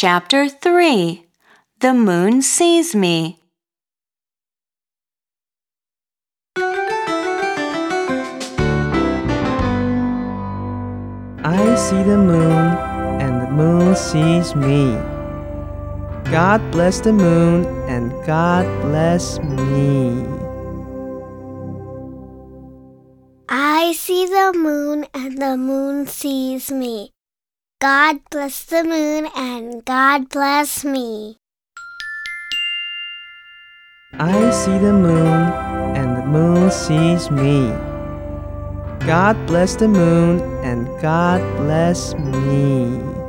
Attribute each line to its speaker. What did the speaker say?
Speaker 1: Chapter 3 The Moon Sees Me.
Speaker 2: I see the moon, and the moon sees me. God bless the moon, and God bless me.
Speaker 3: I see the moon, and the moon sees me. God bless the moon, and God bless me.
Speaker 2: I see the moon, and the moon sees me. God bless the moon, and God bless me.